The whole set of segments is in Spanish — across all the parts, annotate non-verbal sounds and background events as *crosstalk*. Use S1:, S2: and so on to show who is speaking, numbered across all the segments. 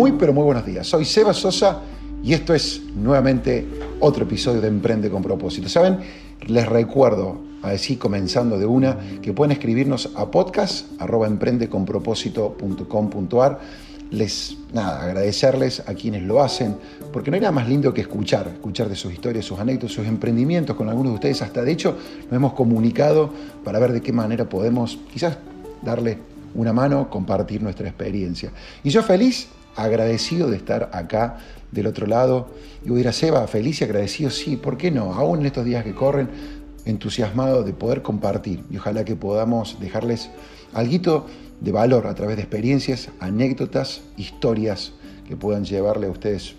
S1: Muy, pero muy buenos días. Soy Seba Sosa y esto es nuevamente otro episodio de Emprende con propósito. ¿Saben? Les recuerdo, así comenzando de una, que pueden escribirnos a podcast.emprendeconpropósito.com.ar. Les, nada, agradecerles a quienes lo hacen, porque no hay nada más lindo que escuchar, escuchar de sus historias, sus anécdotas, sus emprendimientos con algunos de ustedes. Hasta de hecho nos hemos comunicado para ver de qué manera podemos quizás darle una mano, compartir nuestra experiencia. Y yo feliz, agradecido de estar acá del otro lado. Y voy a ir a Seba, feliz y agradecido, sí, ¿por qué no? Aún en estos días que corren, entusiasmado de poder compartir y ojalá que podamos dejarles algo de valor a través de experiencias, anécdotas, historias que puedan llevarle a ustedes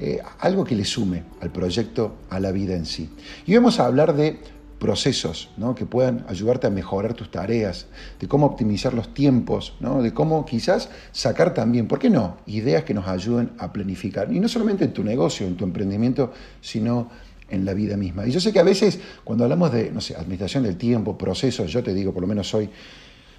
S1: eh, algo que les sume al proyecto, a la vida en sí. Y vamos a hablar de procesos ¿no? que puedan ayudarte a mejorar tus tareas, de cómo optimizar los tiempos, ¿no? de cómo quizás sacar también, ¿por qué no?, ideas que nos ayuden a planificar. Y no solamente en tu negocio, en tu emprendimiento, sino en la vida misma. Y yo sé que a veces cuando hablamos de, no sé, administración del tiempo, procesos, yo te digo, por lo menos soy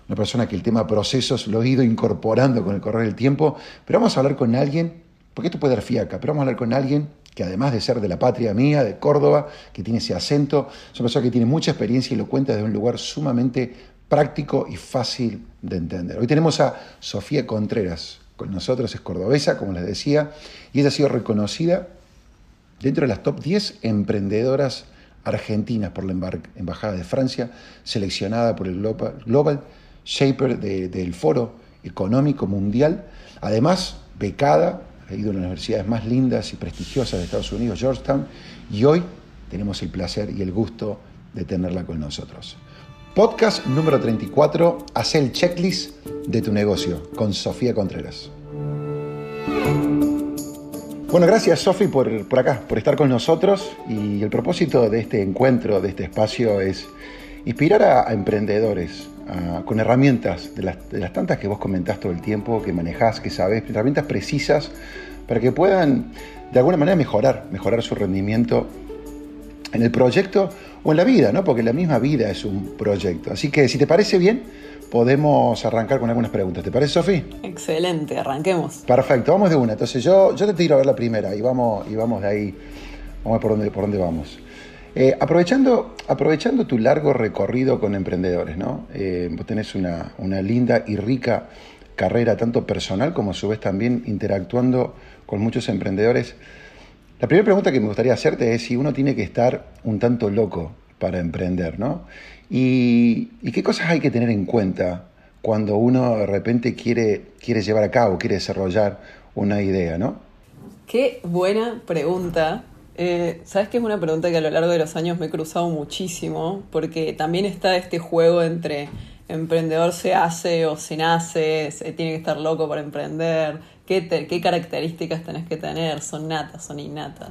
S1: una persona que el tema procesos lo he ido incorporando con el correr del tiempo, pero vamos a hablar con alguien, porque esto puede dar fiaca, pero vamos a hablar con alguien que además de ser de la patria mía, de Córdoba, que tiene ese acento, es una persona que tiene mucha experiencia y lo cuenta desde un lugar sumamente práctico y fácil de entender. Hoy tenemos a Sofía Contreras, con nosotros es cordobesa, como les decía, y ella ha sido reconocida dentro de las top 10 emprendedoras argentinas por la Embajada de Francia, seleccionada por el Global, Shaper del Foro Económico Mundial, además becada ha ido a las universidades más lindas y prestigiosas de Estados Unidos, Georgetown, y hoy tenemos el placer y el gusto de tenerla con nosotros. Podcast número 34, haz el checklist de tu negocio con Sofía Contreras. Bueno, gracias Sofi por, por acá, por estar con nosotros y el propósito de este encuentro, de este espacio es inspirar a, emprendedores con herramientas de las, de las, tantas que vos comentás todo el tiempo, que manejás, que sabés, herramientas precisas para que puedan de alguna manera mejorar, mejorar su rendimiento en el proyecto o en la vida, ¿no? Porque la misma vida es un proyecto. Así que si te parece bien, podemos arrancar con algunas preguntas. ¿Te parece, Sofi?
S2: Excelente, arranquemos.
S1: Perfecto, vamos de una. Entonces yo, yo te tiro a ver la primera y vamos, y vamos de ahí, vamos a ver por dónde, por dónde vamos. Eh, aprovechando, aprovechando tu largo recorrido con emprendedores, ¿no? Eh, vos tenés una, una linda y rica carrera, tanto personal como a su vez también interactuando con muchos emprendedores. La primera pregunta que me gustaría hacerte es si uno tiene que estar un tanto loco para emprender, ¿no? Y, qué cosas hay que tener en cuenta cuando uno de repente quiere, quiere llevar a cabo, quiere desarrollar una idea, ¿no?
S2: Qué buena pregunta. Eh, Sabes que es una pregunta que a lo largo de los años me he cruzado muchísimo, porque también está este juego entre emprendedor se hace o se nace, se tiene que estar loco para emprender, qué, características tenés que tener, son natas, son innatas.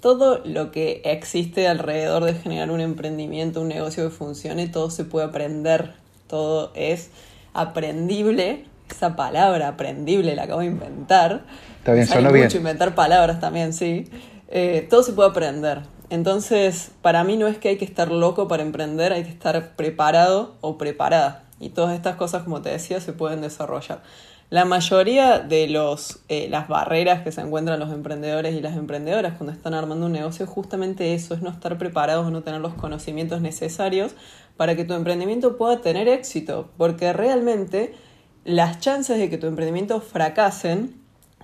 S2: Todo lo que existe alrededor de generar un emprendimiento, un negocio que funcione, todo se puede aprender, todo es aprendible. Esa palabra aprendible la acabo de inventar.
S1: Está bien, suena bien.
S2: mucho inventar palabras también, sí. Eh, todo se puede aprender. Entonces, para mí no es que hay que estar loco para emprender, hay que estar preparado o preparada. Y todas estas cosas, como te decía, se pueden desarrollar. La mayoría de los, eh, las barreras que se encuentran los emprendedores y las emprendedoras cuando están armando un negocio es justamente eso, es no estar preparados no tener los conocimientos necesarios para que tu emprendimiento pueda tener éxito, porque realmente las chances de que tu emprendimiento fracasen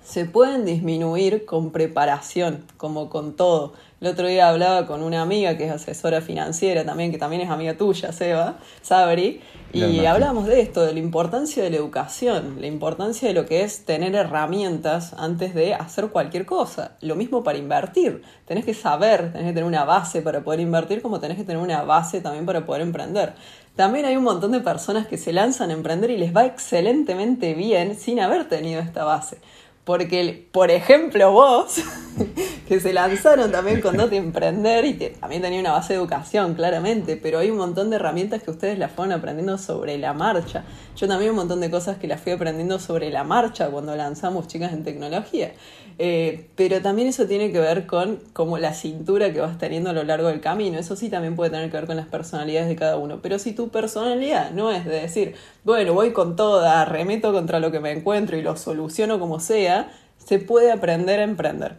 S2: se pueden disminuir con preparación, como con todo. El otro día hablaba con una amiga que es asesora financiera también, que también es amiga tuya, Seba, Sabri, y hablábamos de esto, de la importancia de la educación, la importancia de lo que es tener herramientas antes de hacer cualquier cosa. Lo mismo para invertir. Tenés que saber, tenés que tener una base para poder invertir, como tenés que tener una base también para poder emprender. También hay un montón de personas que se lanzan a emprender y les va excelentemente bien sin haber tenido esta base. Porque, por ejemplo, vos, *laughs* que se lanzaron también con Doti Emprender y que también tenía una base de educación, claramente, pero hay un montón de herramientas que ustedes las fueron aprendiendo sobre la marcha. Yo también un montón de cosas que las fui aprendiendo sobre la marcha cuando lanzamos Chicas en Tecnología. Eh, pero también eso tiene que ver con como la cintura que vas teniendo a lo largo del camino. Eso sí también puede tener que ver con las personalidades de cada uno. Pero si tu personalidad no es de decir, bueno, voy con toda, remeto contra lo que me encuentro y lo soluciono como sea, se puede aprender a emprender.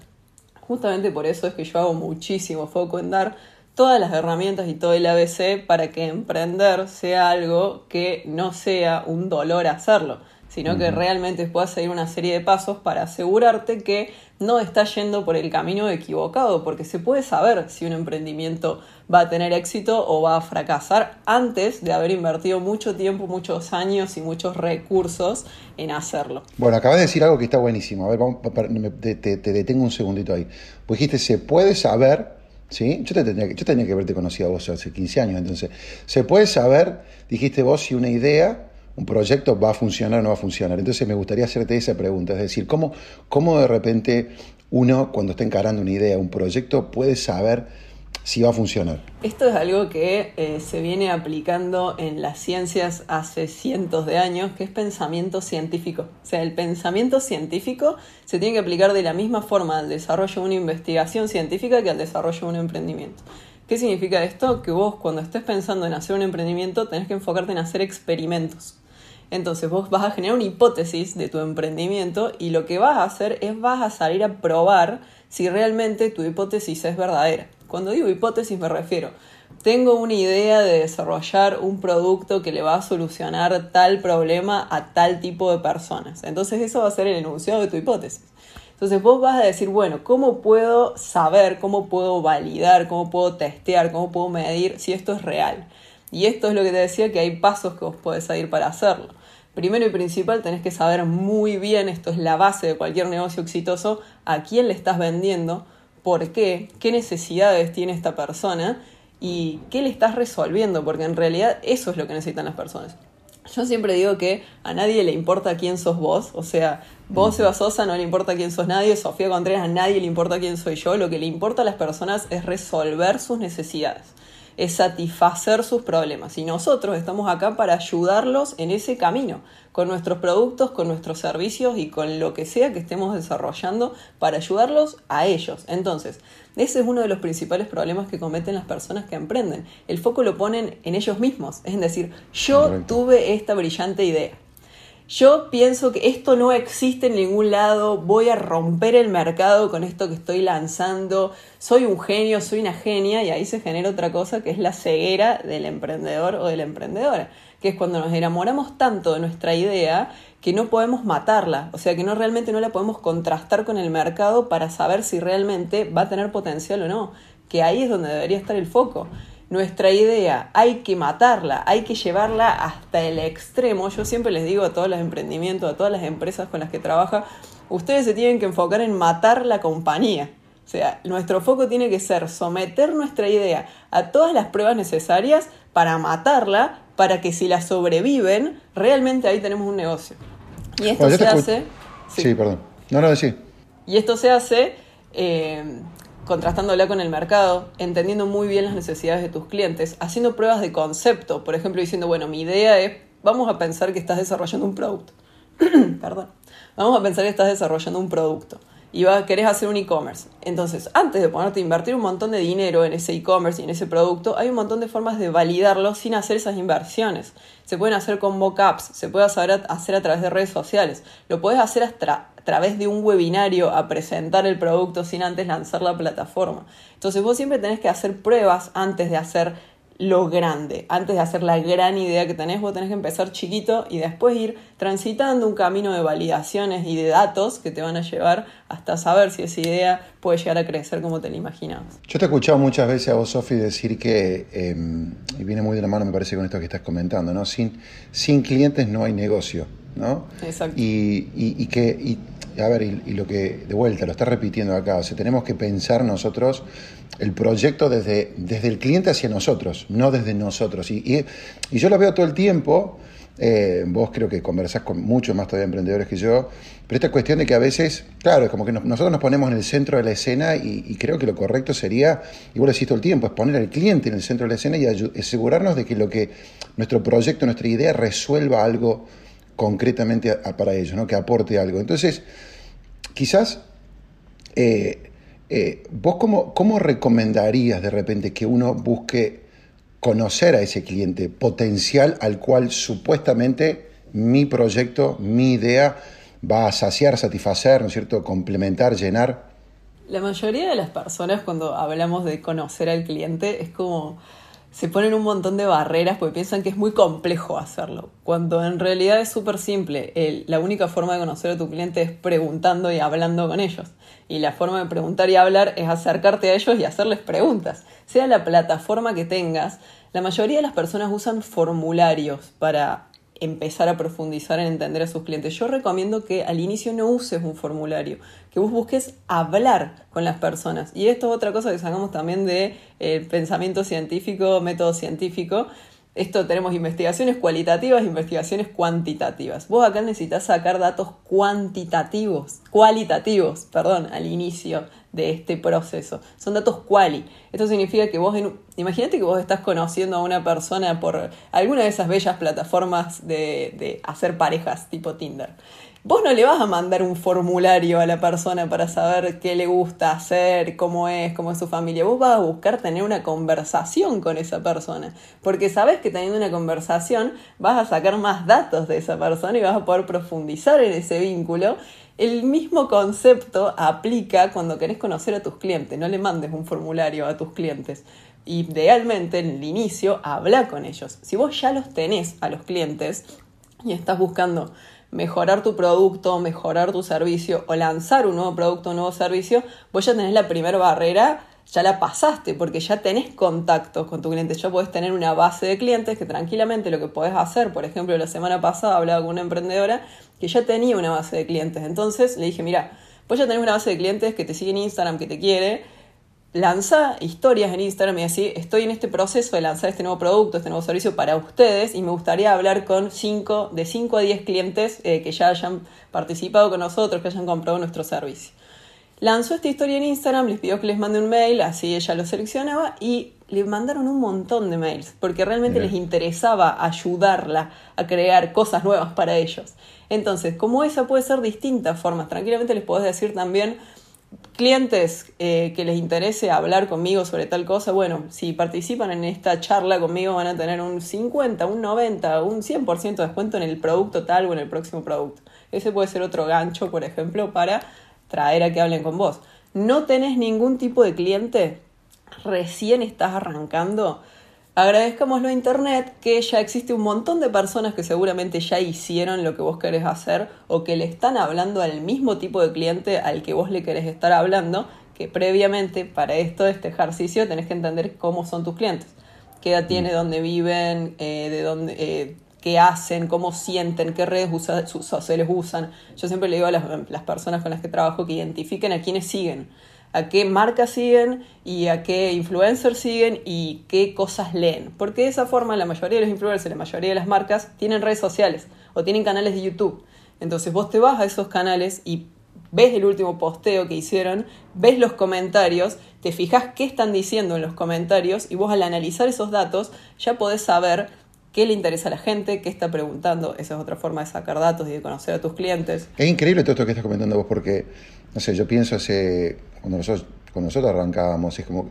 S2: Justamente por eso es que yo hago muchísimo foco en dar todas las herramientas y todo el ABC para que emprender sea algo que no sea un dolor hacerlo sino que realmente puedas seguir una serie de pasos para asegurarte que no estás yendo por el camino equivocado, porque se puede saber si un emprendimiento va a tener éxito o va a fracasar antes de haber invertido mucho tiempo, muchos años y muchos recursos en hacerlo.
S1: Bueno, acabas de decir algo que está buenísimo. A ver, te, te, detengo un segundito ahí. Pues dijiste, se puede saber ¿Sí? Yo, te tenía, yo tenía que haberte conocido a vos hace 15 años, entonces, se puede saber, dijiste vos, si una idea un proyecto va a funcionar o no va a funcionar. Entonces me gustaría hacerte esa pregunta, es decir, ¿cómo, cómo de repente uno cuando está encarando una idea, un proyecto, puede saber si va a funcionar?
S2: Esto es algo que eh, se viene aplicando en las ciencias hace cientos de años, que es pensamiento científico. O sea, el pensamiento científico se tiene que aplicar de la misma forma al desarrollo de una investigación científica que al desarrollo de un emprendimiento. ¿Qué significa esto? Que vos cuando estés pensando en hacer un emprendimiento tenés que enfocarte en hacer experimentos. Entonces vos vas a generar una hipótesis de tu emprendimiento y lo que vas a hacer es vas a salir a probar si realmente tu hipótesis es verdadera. Cuando digo hipótesis me refiero, tengo una idea de desarrollar un producto que le va a solucionar tal problema a tal tipo de personas. Entonces eso va a ser el enunciado de tu hipótesis. Entonces vos vas a decir, bueno, ¿cómo puedo saber, cómo puedo validar, cómo puedo testear, cómo puedo medir si esto es real? Y esto es lo que te decía, que hay pasos que vos podés seguir para hacerlo. Primero y principal, tenés que saber muy bien, esto es la base de cualquier negocio exitoso, a quién le estás vendiendo, por qué, qué necesidades tiene esta persona y qué le estás resolviendo, porque en realidad eso es lo que necesitan las personas. Yo siempre digo que a nadie le importa quién sos vos, o sea, vos, Eva Sosa, no le importa quién sos nadie, Sofía Contreras, a nadie le importa quién soy yo, lo que le importa a las personas es resolver sus necesidades es satisfacer sus problemas. Y nosotros estamos acá para ayudarlos en ese camino, con nuestros productos, con nuestros servicios y con lo que sea que estemos desarrollando para ayudarlos a ellos. Entonces, ese es uno de los principales problemas que cometen las personas que emprenden. El foco lo ponen en ellos mismos. Es decir, yo tuve esta brillante idea yo pienso que esto no existe en ningún lado, voy a romper el mercado con esto que estoy lanzando, soy un genio, soy una genia y ahí se genera otra cosa que es la ceguera del emprendedor o de la emprendedora, que es cuando nos enamoramos tanto de nuestra idea que no podemos matarla, o sea que no realmente no la podemos contrastar con el mercado para saber si realmente va a tener potencial o no, que ahí es donde debería estar el foco nuestra idea hay que matarla, hay que llevarla hasta el extremo. Yo siempre les digo a todos los emprendimientos, a todas las empresas con las que trabaja, ustedes se tienen que enfocar en matar la compañía. O sea, nuestro foco tiene que ser someter nuestra idea a todas las pruebas necesarias para matarla, para que si la sobreviven, realmente ahí tenemos un negocio. Y esto se hace...
S1: Sí. perdón. No, no, sí.
S2: Y esto se hace eh, contrastándola con el mercado, entendiendo muy bien las necesidades de tus clientes, haciendo pruebas de concepto, por ejemplo, diciendo, bueno, mi idea es, vamos a pensar que estás desarrollando un producto. *clears throat* Perdón. Vamos a pensar que estás desarrollando un producto y va, querés hacer un e-commerce. Entonces, antes de ponerte a invertir un montón de dinero en ese e-commerce y en ese producto, hay un montón de formas de validarlo sin hacer esas inversiones. Se pueden hacer con mockups, se puede hacer hacer a través de redes sociales, lo puedes hacer hasta, través de un webinario a presentar el producto sin antes lanzar la plataforma. Entonces vos siempre tenés que hacer pruebas antes de hacer lo grande. Antes de hacer la gran idea que tenés, vos tenés que empezar chiquito y después ir transitando un camino de validaciones y de datos que te van a llevar hasta saber si esa idea puede llegar a crecer como te la imaginabas.
S1: Yo te he escuchado muchas veces a vos, Sofi, decir que, em, y viene muy de la mano, me parece, con esto que estás comentando, ¿no? Sin, sin clientes no hay negocio, ¿no?
S2: Exacto.
S1: Y, y, que a ver, y, lo que, de vuelta, lo está repitiendo acá, o sea, tenemos que pensar nosotros el proyecto desde, desde el cliente hacia nosotros, no desde nosotros. Y, y, yo lo veo todo el tiempo, eh, vos creo que conversás con muchos más todavía emprendedores que yo, pero esta cuestión de que a veces, claro, es como que nosotros nos ponemos en el centro de la escena y, creo que lo correcto sería, y vos lo decís todo el tiempo, es poner al cliente en el centro de la escena y asegurarnos de que lo que nuestro proyecto, nuestra idea resuelva algo concretamente para ellos, ¿no? que aporte algo. Entonces, quizás eh, eh, ¿vos cómo, cómo recomendarías de repente que uno busque conocer a ese cliente potencial al cual supuestamente mi proyecto, mi idea va a saciar, satisfacer, ¿no es cierto?, complementar, llenar.
S2: La mayoría de las personas cuando hablamos de conocer al cliente es como se ponen un montón de barreras porque piensan que es muy complejo hacerlo, cuando en realidad es súper simple. la única forma de conocer a tu cliente es preguntando y hablando con ellos. Y la forma de preguntar y hablar es acercarte a ellos y hacerles preguntas. Sea la plataforma que tengas, la mayoría de las personas usan formularios para empezar a profundizar en entender a sus clientes. Yo recomiendo que al inicio no uses un formulario, que vos busques hablar con las personas. Y esto es otra cosa que sacamos también de eh, pensamiento científico, método científico. Esto tenemos investigaciones cualitativas, investigaciones cuantitativas. Vos acá necesitas sacar datos cuantitativos, cualitativos, perdón, al inicio de este proceso. Son datos quali. Esto significa que vos, imagínate que vos estás conociendo a una persona por alguna de esas bellas plataformas de, de hacer parejas tipo Tinder. Vos no le vas a mandar un formulario a la persona para saber qué le gusta hacer, cómo es, cómo es su familia. Vos vas a buscar tener una conversación con esa persona. Porque sabes que teniendo una conversación vas a sacar más datos de esa persona y vas a poder profundizar en ese vínculo el mismo concepto aplica cuando querés conocer a tus clientes. No le mandes un formulario a tus clientes. Idealmente, en el inicio, habla con ellos. Si vos ya los tenés a los clientes y estás buscando mejorar tu producto, mejorar tu servicio o lanzar un nuevo producto, un nuevo servicio, vos ya tenés la primera barrera ya la pasaste porque ya tenés contacto con tu cliente, ya podés tener una base de clientes que tranquilamente lo que podés hacer, por ejemplo, la semana pasada hablaba con una emprendedora que ya tenía una base de clientes, entonces le dije, mira, vos ya tenés una base de clientes que te sigue en Instagram, que te quiere, lanza historias en Instagram y así, estoy en este proceso de lanzar este nuevo producto, este nuevo servicio para ustedes y me gustaría hablar con cinco, de 5 a 10 clientes eh, que ya hayan participado con nosotros, que hayan comprado nuestro servicio. Lanzó esta historia en Instagram, les pidió que les mande un mail, así ella lo seleccionaba y le mandaron un montón de mails, porque realmente les interesaba ayudarla a crear cosas nuevas para ellos. Entonces, como esa puede ser distintas formas, tranquilamente les podés decir también, clientes eh, que les interese hablar conmigo sobre tal cosa, bueno, si participan en esta charla conmigo van a tener un 50, un 90, un 100% de descuento en el producto tal o en el próximo producto. Ese puede ser otro gancho, por ejemplo, para traer a que hablen con vos. No tenés ningún tipo de cliente, recién estás arrancando, agradezcamoslo a Internet que ya existe un montón de personas que seguramente ya hicieron lo que vos querés hacer o que le están hablando al mismo tipo de cliente al que vos le querés estar hablando, que previamente para esto, este ejercicio, tenés que entender cómo son tus clientes, qué edad tiene, mm. dónde viven, eh, de dónde... Eh, qué hacen, cómo sienten, qué redes sociales usan. Yo siempre le digo a las, personas con las que trabajo que identifiquen a quiénes siguen, a qué marcas siguen y a qué influencers siguen y qué cosas leen. Porque de esa forma la mayoría de los influencers, la mayoría de las marcas tienen redes sociales o tienen canales de YouTube. Entonces vos te vas a esos canales y ves el último posteo que hicieron, ves los comentarios, te fijas qué están diciendo en los comentarios y vos al analizar esos datos ya podés saber qué le interesa a la gente, qué está preguntando. Esa es otra forma de sacar datos y de conocer a tus clientes.
S1: Es increíble todo esto que estás comentando vos, porque, no sé, yo pienso hace, cuando nosotros, cuando nosotros arrancábamos, es como,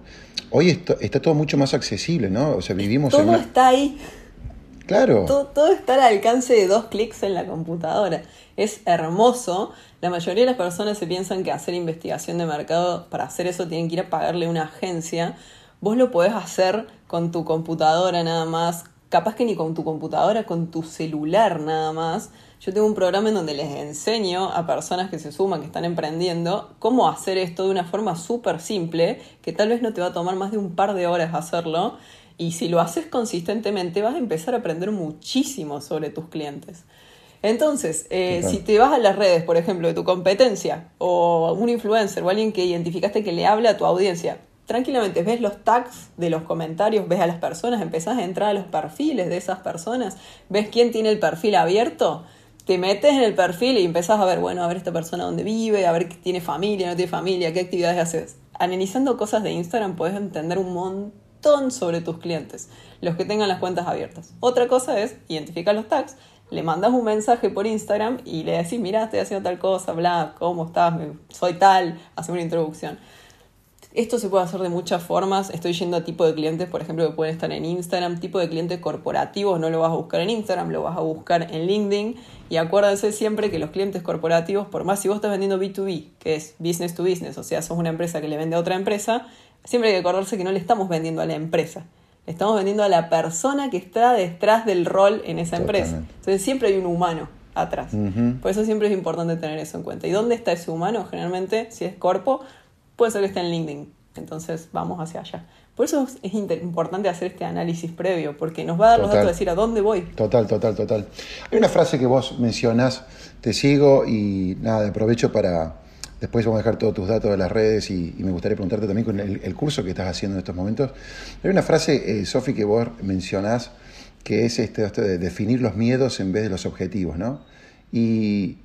S1: hoy esto, está todo mucho más accesible, ¿no? O sea, vivimos
S2: todo está ahí.
S1: Claro.
S2: Todo, todo está al alcance de dos clics en la computadora. Es hermoso. La mayoría de las personas se piensan que hacer investigación de mercado, para hacer eso tienen que ir a pagarle una agencia. Vos lo podés hacer con tu computadora nada más, capaz que ni con tu computadora, con tu celular nada más. Yo tengo un programa en donde les enseño a personas que se suman, que están emprendiendo, cómo hacer esto de una forma súper simple, que tal vez no te va a tomar más de un par de horas hacerlo. Y si lo haces consistentemente, vas a empezar a aprender muchísimo sobre tus clientes. Entonces, eh, si te vas a las redes, por ejemplo, de tu competencia, o un influencer o alguien que identificaste que le habla a tu audiencia, tranquilamente ves los tags de los comentarios, ves a las personas, empezás a entrar a los perfiles de esas personas, ves quién tiene el perfil abierto, te metes en el perfil y empezás a ver, bueno, a ver esta persona dónde vive, a ver qué tiene familia, no tiene familia, qué actividades haces. Analizando cosas de Instagram puedes entender un montón sobre tus clientes, los que tengan las cuentas abiertas. Otra cosa es identificar los tags, le mandas un mensaje por Instagram y le decís, mira, estoy haciendo tal cosa, bla, ¿cómo estás? Soy tal, hace una introducción. Esto se puede hacer de muchas formas. Estoy yendo a tipo de clientes, por ejemplo, que pueden estar en Instagram. Tipo de clientes corporativos no lo vas a buscar en Instagram, lo vas a buscar en LinkedIn. Y acuérdense siempre que los clientes corporativos, por más si vos estás vendiendo B2B, que es business to business, o sea, sos una empresa que le vende a otra empresa, siempre hay que acordarse que no le estamos vendiendo a la empresa. Le estamos vendiendo a la persona que está detrás del rol en esa empresa. Entonces siempre hay un humano atrás. Por eso siempre es importante tener eso en cuenta. ¿Y dónde está ese humano? Generalmente, si es corpo, puede ser que esté en LinkedIn. Entonces vamos hacia allá. Por eso es importante hacer este análisis previo, porque nos va a dar los datos de decir a dónde voy.
S1: Total, total, total. Hay una frase que vos mencionás, te sigo y nada, aprovecho para, después vamos a dejar todos tus datos de las redes y, me gustaría preguntarte también con el, curso que estás haciendo en estos momentos. Hay una frase, eh, Sofi, que vos mencionás, que es este, esto de definir los miedos en vez de los objetivos, ¿no? Y,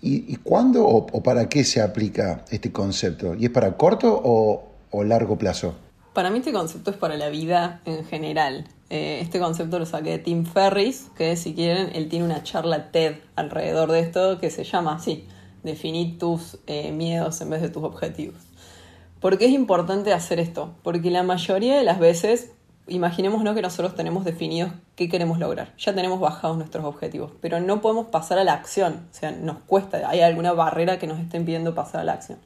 S1: ¿Y, cuándo o, para qué se aplica este concepto? ¿Y es para corto o, largo plazo?
S2: Para mí este concepto es para la vida en general. Eh, este concepto lo saqué de Tim Ferris, que si quieren, él tiene una charla TED alrededor de esto que se llama así, definir tus eh, miedos en vez de tus objetivos. ¿Por qué es importante hacer esto? Porque la mayoría de las veces imaginémonos que nosotros tenemos definidos qué queremos lograr. Ya tenemos bajados nuestros objetivos, pero no podemos pasar a la acción. O sea, nos cuesta, hay alguna barrera que nos esté impidiendo pasar a la acción.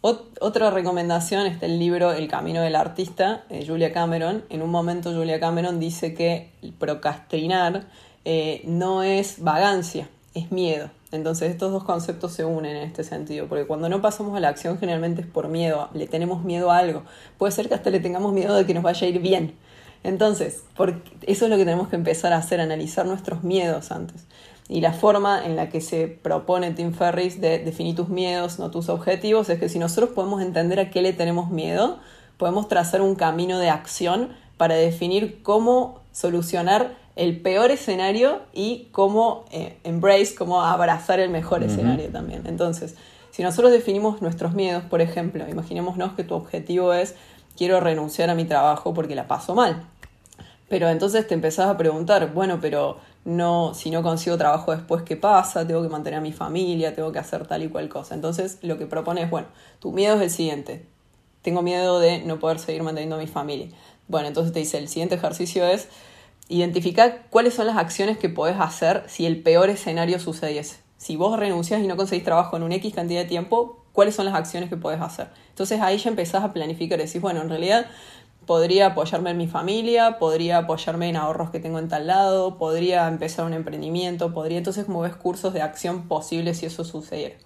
S2: otra recomendación está el libro El Camino del Artista, de Julia Cameron. En un momento Julia Cameron dice que procrastinar eh, no es vagancia, es miedo. Entonces estos dos conceptos se unen en este sentido, porque cuando no pasamos a la acción generalmente es por miedo, le tenemos miedo a algo. Puede ser que hasta le tengamos miedo de que nos vaya a ir bien. Entonces, eso es lo que tenemos que empezar a hacer, analizar nuestros miedos antes. Y la forma en la que se propone Tim Ferris de definir tus miedos, no tus objetivos, es que si nosotros podemos entender a qué le tenemos miedo, podemos trazar un camino de acción para definir cómo solucionar el peor escenario y cómo eh, embrace, cómo abrazar el mejor escenario también. Entonces, si nosotros definimos nuestros miedos, por ejemplo, imaginémonos que tu objetivo es quiero renunciar a mi trabajo porque la paso mal. Pero entonces te empezás a preguntar, bueno, pero no, si no consigo trabajo después, ¿qué pasa? Tengo que mantener a mi familia, tengo que hacer tal y cual cosa. Entonces lo que propone es, bueno, tu miedo es el siguiente. Tengo miedo de no poder seguir manteniendo a mi familia. Bueno, entonces te dice, el siguiente ejercicio es identificar cuáles son las acciones que podés hacer si el peor escenario sucediese. Si vos renuncias y no conseguís trabajo en un X cantidad de tiempo, ¿cuáles son las acciones que podés hacer? Entonces ahí ya empezás a planificar decís, bueno, en realidad podría apoyarme en mi familia, podría apoyarme en ahorros que tengo en tal lado, podría empezar un emprendimiento, podría entonces como ves cursos de acción posibles si eso sucediera.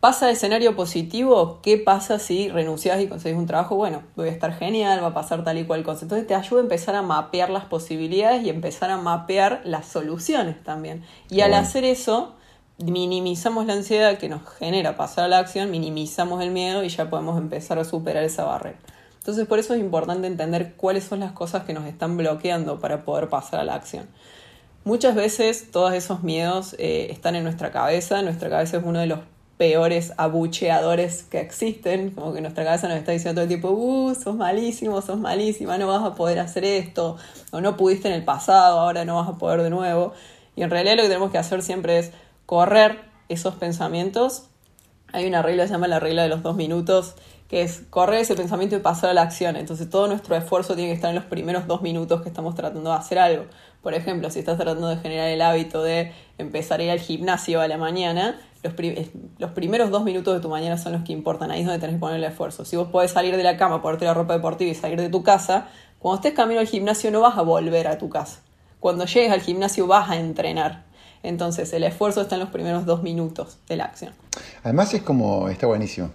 S2: ¿Pasa escenario positivo? ¿Qué pasa si renuncias y conseguís un trabajo? Bueno, voy a estar genial, va a pasar tal y cual cosa. Entonces te ayuda a empezar a mapear las posibilidades y empezar a mapear las soluciones también. Y al hacer eso, minimizamos la ansiedad que nos genera pasar a la acción, minimizamos el miedo y ya podemos empezar a superar esa barrera. Entonces por eso es importante entender cuáles son las cosas que nos están bloqueando para poder pasar a la acción. Muchas veces todos esos miedos eh, están en nuestra cabeza, nuestra cabeza es uno de los peores abucheadores que existen, como que nuestra cabeza nos está diciendo todo el tiempo, uh, sos malísimo, sos malísima, no vas a poder hacer esto, o no pudiste en el pasado, ahora no vas a poder de nuevo. Y en realidad lo que tenemos que hacer siempre es correr esos pensamientos. Hay una regla que se llama la regla de los dos minutos, que es correr ese pensamiento y pasar a la acción. Entonces todo nuestro esfuerzo tiene que estar en los primeros dos minutos que estamos tratando de hacer algo. Por ejemplo, si estás tratando de generar el hábito de empezar a ir al gimnasio a la mañana, los, primeros dos minutos de tu mañana son los que importan, ahí es donde tenés que poner el esfuerzo. Si vos podés salir de la cama, ponerte la ropa deportiva y salir de tu casa, cuando estés camino al gimnasio no vas a volver a tu casa. Cuando llegues al gimnasio vas a entrenar. Entonces el esfuerzo está en los primeros dos minutos de la acción.
S1: Además es como, está buenísimo.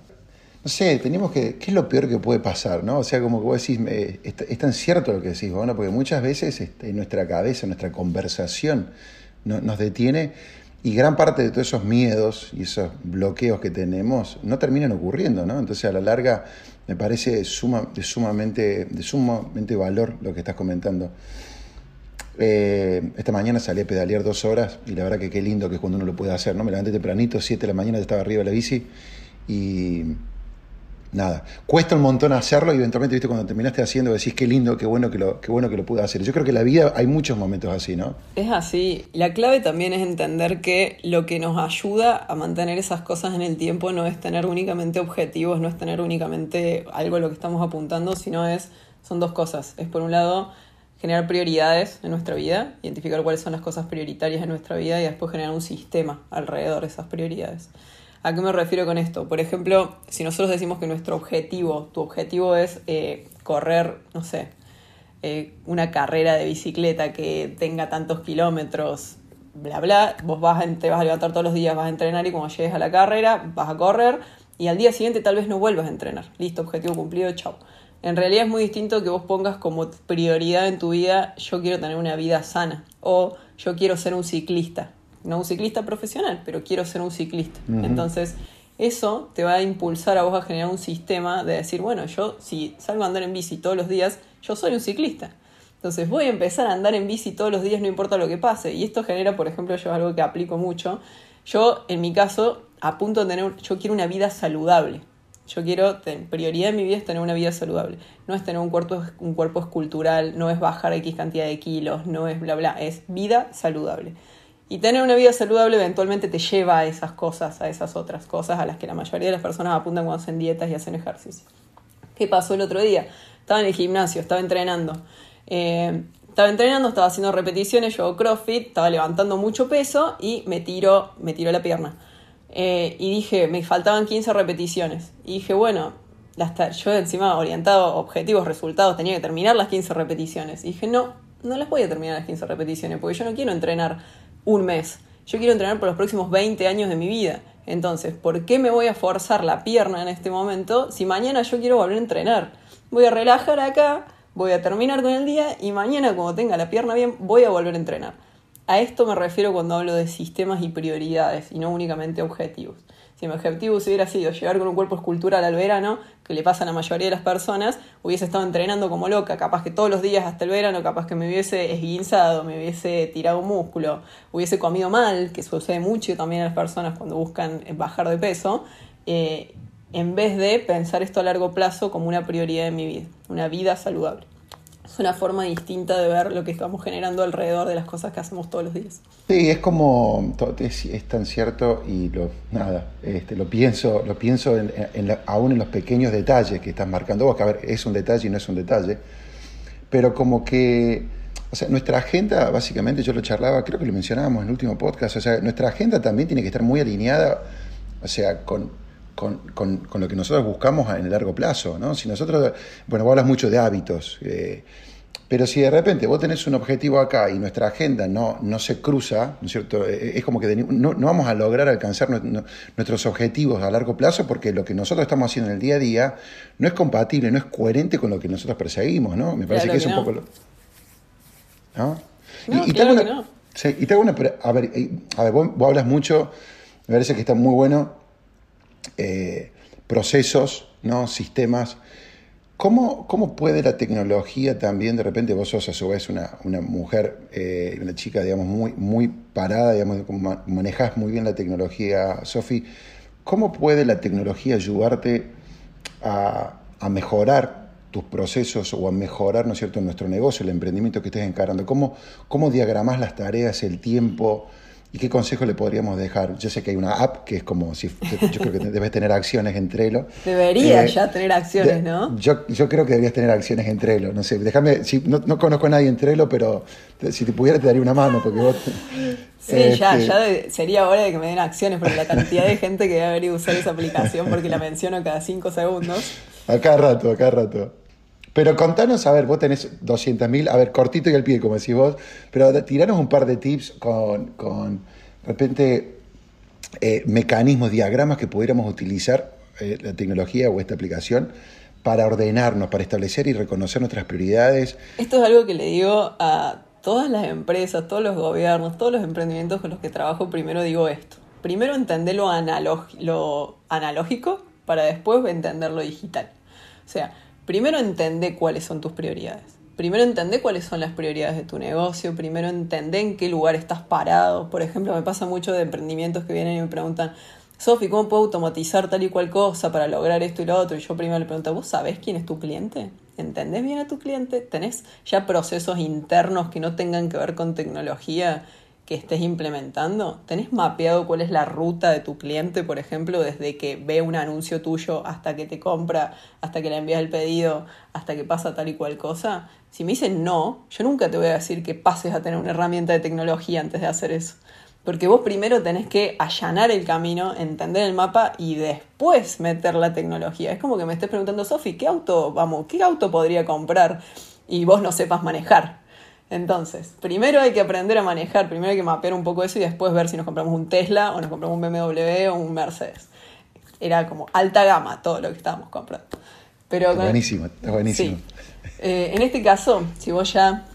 S1: No sé, tenemos que, ¿qué es lo peor que puede pasar? ¿no? O sea, como que vos decís, es, tan cierto lo que decís, bueno, porque muchas veces este, nuestra cabeza, nuestra conversación, nos detiene y gran parte de todos esos miedos y esos bloqueos que tenemos no terminan ocurriendo, ¿no? Entonces a la larga me parece suma, de, sumamente, sumamente valor lo que estás comentando. Eh, esta mañana salí a pedalear dos horas y la verdad que qué lindo que es cuando uno lo puede hacer, ¿no? Me levanté tempranito, siete de la mañana, estaba arriba de la bici y nada, cuesta un montón hacerlo y eventualmente, viste, cuando terminaste haciendo decís qué lindo, qué bueno que lo, qué bueno que lo pude hacer. Yo creo que la vida hay muchos momentos así, ¿no?
S2: Es así. La clave también es entender que lo que nos ayuda a mantener esas cosas en el tiempo no es tener únicamente objetivos, no es tener únicamente algo a lo que estamos apuntando, sino es, son dos cosas. Es por un lado generar prioridades en nuestra vida, identificar cuáles son las cosas prioritarias en nuestra vida y después generar un sistema alrededor de esas prioridades. ¿A qué me refiero con esto? Por ejemplo, si nosotros decimos que nuestro objetivo, tu objetivo es eh, correr, no sé, eh, una carrera de bicicleta que tenga tantos kilómetros, bla, bla, vos vas te vas a levantar todos los días, vas a entrenar y cuando llegues a la carrera vas a correr y al día siguiente tal vez no vuelvas a entrenar. Listo, objetivo cumplido, chao. En realidad es muy distinto que vos pongas como prioridad en tu vida, yo quiero tener una vida sana o yo quiero ser un ciclista no un ciclista profesional, pero quiero ser un ciclista. Entonces, eso te va a impulsar a vos a generar un sistema de decir, bueno, yo si salgo a andar en bici todos los días, yo soy un ciclista. Entonces voy a empezar a andar en bici todos los días, no importa lo que pase. Y esto genera, por ejemplo, yo algo que aplico mucho. Yo, en mi caso, apunto a tener, yo quiero una vida saludable. Yo quiero, prioridad en mi vida es tener una vida saludable. No es tener un cuerpo, un cuerpo escultural, no es bajar X cantidad de kilos, no es bla, bla, es vida saludable. Y tener una vida saludable eventualmente te lleva a esas cosas, a esas otras cosas a las que la mayoría de las personas apuntan cuando hacen dietas y hacen ejercicio. ¿Qué pasó el otro día? Estaba en el gimnasio, estaba entrenando. Eh, estaba entrenando, estaba haciendo repeticiones, yo CrossFit, estaba levantando mucho peso y me tiró, me tiró la pierna. Eh, y dije, me faltaban 15 repeticiones. Y dije, bueno, yo encima orientado objetivos, resultados, tenía que terminar las 15 repeticiones. Y dije, no, no las voy a terminar las 15 repeticiones, porque yo no quiero entrenar un mes. Yo quiero entrenar por los próximos 20 años de mi vida. Entonces, ¿por qué me voy a forzar la pierna en este momento si mañana yo quiero volver a entrenar? Voy a relajar acá, voy a terminar con el día y mañana cuando tenga la pierna bien voy a volver a entrenar. A esto me refiero cuando hablo de sistemas y prioridades y no únicamente objetivos. Si mi objetivo hubiera sido llegar con un cuerpo escultural al verano, que le pasa a la mayoría de las personas, hubiese estado entrenando como loca, capaz que todos los días hasta el verano, capaz que me hubiese esguinzado, me hubiese tirado un músculo, hubiese comido mal, que sucede mucho también a las personas cuando buscan bajar de peso, eh, en vez de pensar esto a largo plazo como una prioridad en mi vida, una vida saludable es una forma distinta de ver lo que estamos generando alrededor de las cosas que hacemos todos los días.
S1: Sí, es como, es, tan cierto y lo, nada, este, lo pienso, lo pienso en, aún en los pequeños detalles que estás marcando vos, que a ver, es un detalle y no es un detalle, pero como que, o sea, nuestra agenda, básicamente yo lo charlaba, creo que lo mencionábamos en el último podcast, o sea, nuestra agenda también tiene que estar muy alineada, o sea, con con, con, lo que nosotros buscamos en el largo plazo, ¿no? Si nosotros, bueno, vos hablas mucho de hábitos, eh, pero si de repente vos tenés un objetivo acá y nuestra agenda no, no se cruza, ¿no es cierto? Eh, eh, es como que no, no vamos a lograr alcanzar nuestros objetivos a largo plazo porque lo que nosotros estamos haciendo en el día a día no es compatible, no es coherente con lo que nosotros perseguimos, ¿no? Me parece que, es un poco... Lo,
S2: ¿no? y, y, claro una,
S1: sí, y te una... A ver, a ver vos hablas mucho, me parece que está muy bueno eh, procesos, ¿no? sistemas. ¿Cómo, ¿Cómo, puede la tecnología también, de repente vos sos a su vez una, una mujer, eh, una chica, digamos, muy, muy parada, digamos, manejás muy bien la tecnología, Sofi, ¿cómo puede la tecnología ayudarte a, a, mejorar tus procesos o a mejorar, ¿no es cierto?, nuestro negocio, el emprendimiento que estés encarando. ¿Cómo, cómo diagramas las tareas, el tiempo? ¿Y qué consejo le podríamos dejar? Yo sé que hay una app que es como si yo creo que debes tener acciones en Trello.
S2: Debería eh, ya tener acciones, ¿no?
S1: Yo, yo creo que deberías tener acciones en Trello. No sé, déjame, si, no, no, conozco a nadie en Trello, pero si te pudiera te daría una mano porque vos. *laughs*
S2: Sí, ya, este, ya sería hora de que me den acciones, porque la cantidad de gente que debería usar esa aplicación, porque la menciono cada cinco segundos.
S1: A cada rato, a cada rato. Pero contanos, a ver, vos tenés 200.000, a ver, cortito y al pie, como decís vos, pero tiranos un par de tips con, con de repente, eh, mecanismos, diagramas que pudiéramos utilizar, eh, la tecnología o esta aplicación, para ordenarnos, para establecer y reconocer nuestras prioridades.
S2: Esto es algo que le digo a todas las empresas, todos los gobiernos, todos los emprendimientos con los que trabajo, primero digo esto. Primero entender lo, lo analógico para después entender lo digital. O sea, primero entender cuáles son tus prioridades. Primero entender cuáles son las prioridades de tu negocio, primero entender en qué lugar estás parado. Por ejemplo, me pasa mucho de emprendimientos que vienen y me preguntan, Sofi, ¿cómo puedo automatizar tal y cual cosa para lograr esto y lo otro? Y yo primero le pregunto, ¿vos sabés quién es tu cliente? ¿Entendés bien a tu cliente? ¿Tenés ya procesos internos que no tengan que ver con tecnología que estés implementando? ¿Tenés mapeado cuál es la ruta de tu cliente, por ejemplo, desde que ve un anuncio tuyo hasta que te compra, hasta que le envías el pedido, hasta que pasa tal y cual cosa? Si me dicen no, yo nunca te voy a decir que pases a tener una herramienta de tecnología antes de hacer eso. Porque vos primero tenés que allanar el camino, entender el mapa y después meter la tecnología. Es como que me estés preguntando, Sofi, ¿qué auto, vamos, qué auto podría comprar? Y vos no sepas manejar. Entonces, primero hay que aprender a manejar, primero hay que mapear un poco eso y después ver si nos compramos un Tesla o nos compramos un BMW o un Mercedes. Era como alta gama todo lo que estábamos comprando.
S1: Pero está buenísimo, está buenísimo.
S2: Eh, en este caso, si vos ya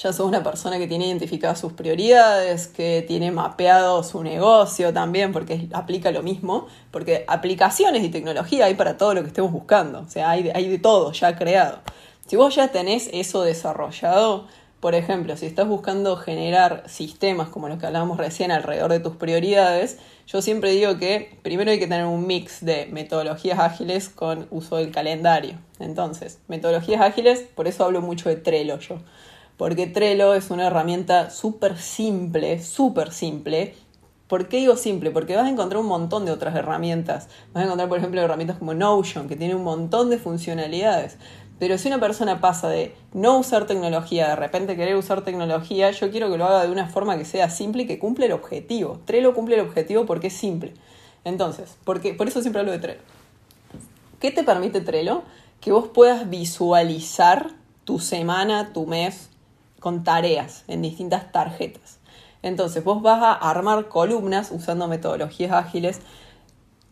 S2: ya sos una persona que tiene identificadas sus prioridades, que tiene mapeado su negocio también, porque aplica lo mismo, porque aplicaciones y tecnología hay para todo lo que estemos buscando, o sea, hay de, hay de todo ya creado. Si vos ya tenés eso desarrollado, por ejemplo, si estás buscando generar sistemas como los que hablábamos recién alrededor de tus prioridades, yo siempre digo que primero hay que tener un mix de metodologías ágiles con uso del calendario. Entonces, metodologías ágiles, por eso hablo mucho de Trello yo porque Trello es una herramienta súper simple, súper simple. ¿Por qué digo simple? Porque vas a encontrar un montón de otras herramientas. Vas a encontrar, por ejemplo, herramientas como Notion, que tiene un montón de funcionalidades. Pero si una persona pasa de no usar tecnología, de repente querer usar tecnología, yo quiero que lo haga de una forma que sea simple y que cumple el objetivo. Trello cumple el objetivo porque es simple. Entonces, porque, por eso siempre hablo de Trello. ¿Qué te permite Trello? Que vos puedas visualizar tu semana, tu mes, con tareas en distintas tarjetas. Entonces vos vas a armar columnas usando metodologías ágiles.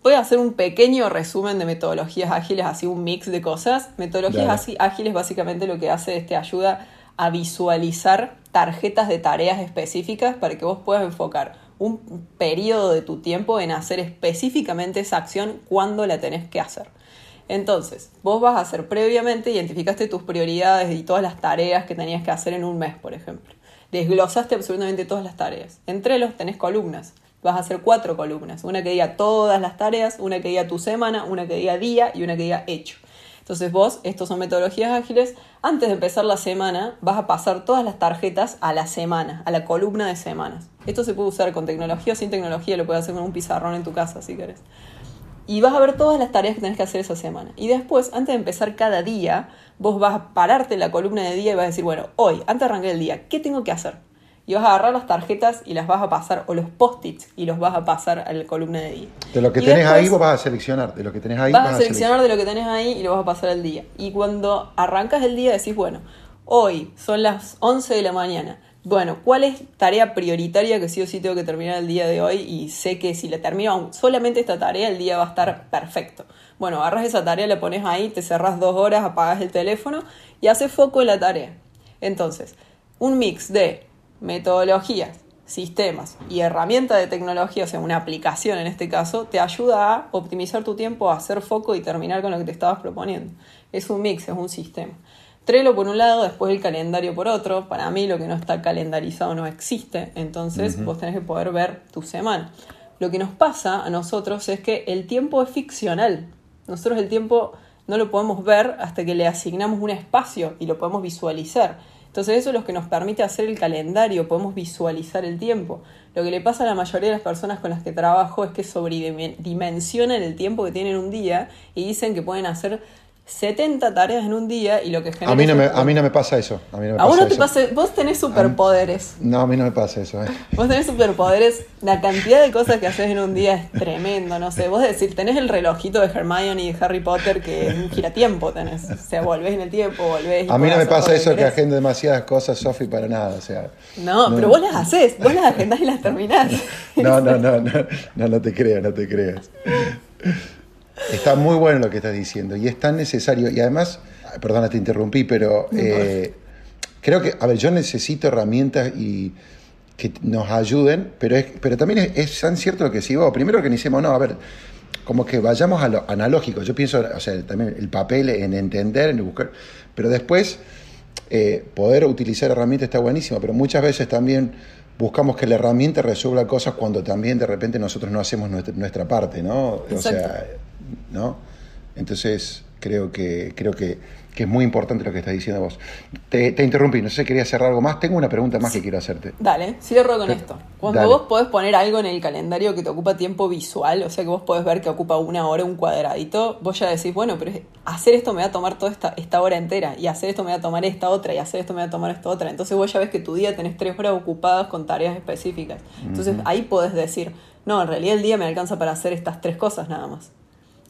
S2: Voy a hacer un pequeño resumen de metodologías ágiles, así un mix de cosas. Metodologías ágiles básicamente lo que hace es te ayuda a visualizar tarjetas de tareas específicas para que vos puedas enfocar un periodo de tu tiempo en hacer específicamente esa acción cuando la tenés que hacer. Entonces, vos vas a hacer previamente, identificaste tus prioridades y todas las tareas que tenías que hacer en un mes, por ejemplo. Desglosaste absolutamente todas las tareas. Entre los tenés columnas. Vas a hacer cuatro columnas. Una que diga todas las tareas, una que diga tu semana, una que diga día y una que diga hecho. Entonces vos, estos son metodologías ágiles, antes de empezar la semana vas a pasar todas las tarjetas a la semana, a la columna de semanas. Esto se puede usar con tecnología o sin tecnología, lo puedes hacer con un pizarrón en tu casa si querés y vas a ver todas las tareas que tenés que hacer esa semana. Y después, antes de empezar cada día, vos vas a pararte en la columna de día y vas a decir, bueno, hoy, antes de arrancar el día, ¿qué tengo que hacer? Y vas a agarrar las tarjetas y las vas a pasar, o los post-its, y los vas a pasar a la columna de día.
S1: De lo que tenés ahí, vos vas a seleccionar. De lo que tenés ahí,
S2: vas, a seleccionar de lo que tenés ahí y lo vas a pasar al día. Y cuando arrancas el día, decís, bueno, hoy son las 11 de la mañana bueno, ¿cuál es tarea prioritaria que sí o sí tengo que terminar el día de hoy? Y sé que si la termino solamente esta tarea, el día va a estar perfecto. Bueno, agarras esa tarea, la pones ahí, te cerras dos horas, apagas el teléfono y haces foco en la tarea. Entonces, un mix de metodologías, sistemas y herramientas de tecnología, o sea, una aplicación en este caso, te ayuda a optimizar tu tiempo, a hacer foco y terminar con lo que te estabas proponiendo. Es un mix, es un sistema. Trello por un lado, después el calendario por otro. Para mí lo que no está calendarizado no existe, entonces vos tenés que poder ver tu semana. Lo que nos pasa a nosotros es que el tiempo es ficcional. Nosotros el tiempo no lo podemos ver hasta que le asignamos un espacio y lo podemos visualizar. Entonces eso es lo que nos permite hacer el calendario, podemos visualizar el tiempo. Lo que le pasa a la mayoría de las personas con las que trabajo es que sobredimensionan el tiempo que tienen un día y dicen que pueden hacer 70 tareas en un día y lo que genera.
S1: A mí no, me, a mí no me pasa eso. A, mí no me
S2: vos no te pasa, vos tenés superpoderes.
S1: no, a mí no me pasa eso. Eh.
S2: Vos tenés superpoderes. La cantidad de cosas que haces en un día es tremendo. No sé, vos decís, tenés el relojito de Hermione y de Harry Potter que es un giratiempo tenés. O sea, volvés en el tiempo, volvés.
S1: a mí no me pasa eso que agendo demasiadas cosas, Sofi, para nada. O sea,
S2: no, pero vos las haces. Vos las agendás y las terminás. *laughs*
S1: no, no, no, no, no, no te creas, no te creas. Está muy bueno lo que estás diciendo y es tan necesario. Y además, perdona, te interrumpí, pero eh, creo que, a ver, yo necesito herramientas y que nos ayuden, pero, es, pero también es, tan cierto lo que decís vos. Primero organicemos, no, a ver, como que vayamos a lo analógico. Yo pienso, o sea, también el papel en entender, en buscar, pero después eh, poder utilizar herramientas está buenísimo, pero muchas veces también buscamos que la herramienta resuelva cosas cuando también de repente nosotros no hacemos nuestra, parte, ¿no? O sea, ¿no? Entonces, creo que, creo que que es muy importante lo que estás diciendo vos. Te, interrumpí, no sé, quería hacer algo más. Tengo una pregunta más que quiero hacerte.
S2: Dale, cierro con esto. Cuando vos podés poner algo en el calendario que te ocupa tiempo visual, o sea que vos podés ver que ocupa una hora un cuadradito, vos ya decís, bueno, pero hacer esto me va a tomar toda esta, esta hora entera, y hacer esto me va a tomar esta otra, y hacer esto me va a tomar esta otra. Entonces vos ya ves que tu día tenés tres horas ocupadas con tareas específicas. Entonces ahí podés decir, no, en realidad el día me alcanza para hacer estas tres cosas nada más.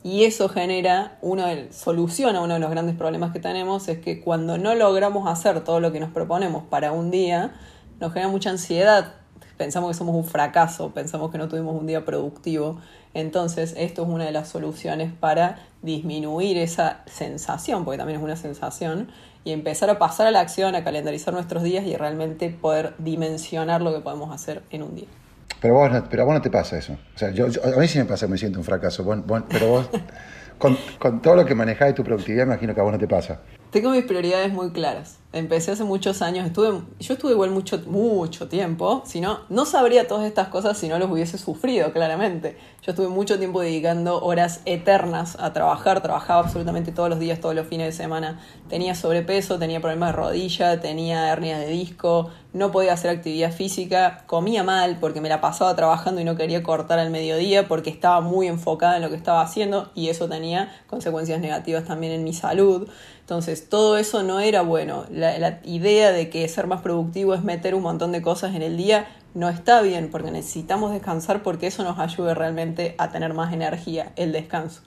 S2: Y eso genera, uno de, soluciona uno de los grandes problemas que tenemos, es que cuando no logramos hacer todo lo que nos proponemos para un día, nos genera mucha ansiedad, pensamos que somos un fracaso, pensamos que no tuvimos un día productivo. Entonces, esto es una de las soluciones para disminuir esa sensación, porque también es una sensación, y empezar a pasar a la acción, a calendarizar nuestros días y realmente poder dimensionar lo que podemos hacer en un día.
S1: Pero, vos pero a vos no te pasa eso. O sea, yo, a mí sí me pasa me siento un fracaso. pero vos, con, con, todo lo que manejás tu productividad, imagino que a vos no te pasa.
S2: Tengo mis prioridades muy claras. Empecé hace muchos años, estuve, yo estuve igual mucho, mucho tiempo, si no, no sabría todas estas cosas si no los hubiese sufrido, claramente. Yo estuve mucho tiempo dedicando horas eternas a trabajar, trabajaba absolutamente todos los días, todos los fines de semana. Tenía sobrepeso, tenía problemas de rodilla, tenía hernias de disco, no podía hacer actividad física, comía mal porque me la pasaba trabajando y no quería cortar al mediodía porque estaba muy enfocada en lo que estaba haciendo y eso tenía consecuencias negativas también en mi salud. Entonces, todo eso no era bueno. La, idea de que ser más productivo es meter un montón de cosas en el día no está bien porque necesitamos descansar porque eso nos ayude realmente a tener más energía, el descanso.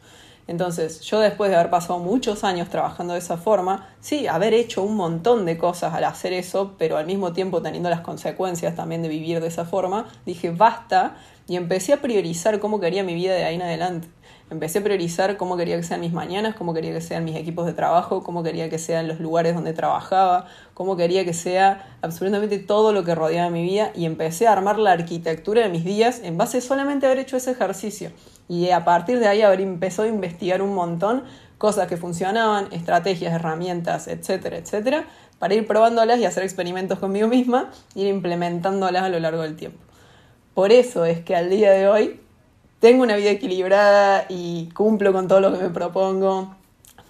S2: Entonces, yo después de haber pasado muchos años trabajando de esa forma, sí, haber hecho un montón de cosas al hacer eso, pero al mismo tiempo teniendo las consecuencias también de vivir de esa forma, dije basta y empecé a priorizar cómo quería mi vida de ahí en adelante. Empecé a priorizar cómo quería que sean mis mañanas, cómo quería que sean mis equipos de trabajo, cómo quería que sean los lugares donde trabajaba, cómo quería que sea absolutamente todo lo que rodeaba mi vida y empecé a armar la arquitectura de mis días en base solamente a haber hecho ese ejercicio. Y a partir de ahí haber empezado a investigar un montón cosas que funcionaban, estrategias, herramientas, etcétera, etcétera, para ir probándolas y hacer experimentos conmigo misma, ir implementándolas a lo largo del tiempo. Por eso es que al día de hoy tengo una vida equilibrada y cumplo con todo lo que me propongo,